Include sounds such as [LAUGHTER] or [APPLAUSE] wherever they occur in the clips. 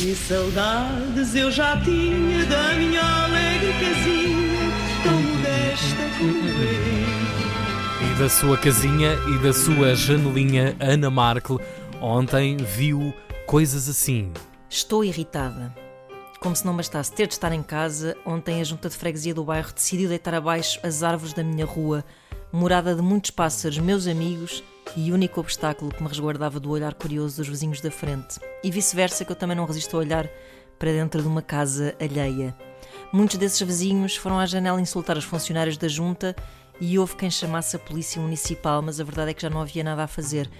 Que saudades eu já tinha da minha alegre casinha, tão modesta como eu. E da sua casinha e da sua janelinha Ana Markle, ontem viu coisas assim. Estou irritada. Como se não bastasse ter de estar em casa, ontem a junta de freguesia do bairro decidiu deitar abaixo as árvores da minha rua, morada de muitos pássaros, meus amigos e único obstáculo que me resguardava do olhar curioso dos vizinhos da frente. E vice-versa, que eu também não resisto a olhar para dentro de uma casa alheia. Muitos desses vizinhos foram à janela insultar os funcionários da junta e houve quem chamasse a polícia municipal, mas a verdade é que já não havia nada a fazer.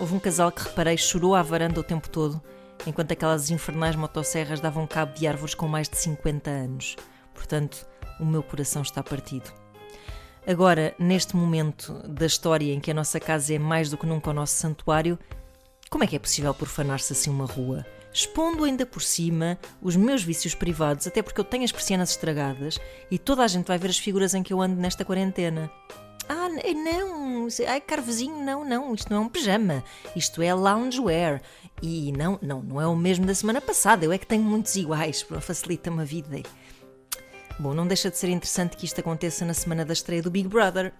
Houve um casal que reparei chorou à varanda o tempo todo enquanto aquelas infernais motosserras davam cabo de árvores com mais de 50 anos. Portanto, o meu coração está partido. Agora, neste momento da história em que a nossa casa é mais do que nunca o nosso santuário, como é que é possível profanar-se assim uma rua? Expondo ainda por cima os meus vícios privados, até porque eu tenho as persianas estragadas e toda a gente vai ver as figuras em que eu ando nesta quarentena. Ah, não, ai, carvezinho, não, não, isto não é um pijama, isto é loungewear. E não, não, não é o mesmo da semana passada, eu é que tenho muitos iguais, [LAUGHS] facilita-me a vida. Bom, não deixa de ser interessante que isto aconteça na semana da estreia do Big Brother.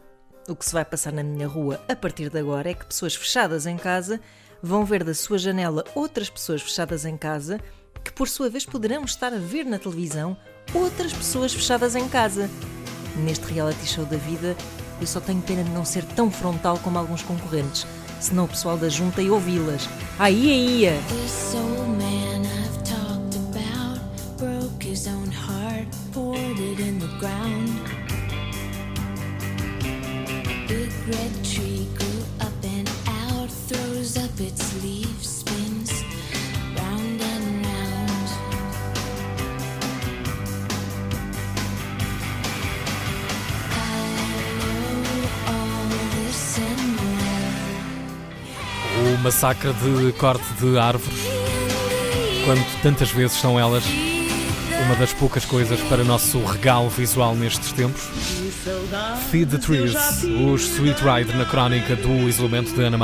O que se vai passar na minha rua a partir de agora é que pessoas fechadas em casa vão ver da sua janela outras pessoas fechadas em casa, que por sua vez poderão estar a ver na televisão outras pessoas fechadas em casa. Neste reality show da vida, eu só tenho pena de não ser tão frontal como alguns concorrentes, senão o pessoal da junta ia ouvi-las. Aí ia! Big red tree grew up and out, throws up its leaves. o massacre de corte de árvores, quando tantas vezes são elas uma das poucas coisas para nosso regalo visual nestes tempos. Feed the Trees, os Sweet Ride na crónica do isolamento de Ana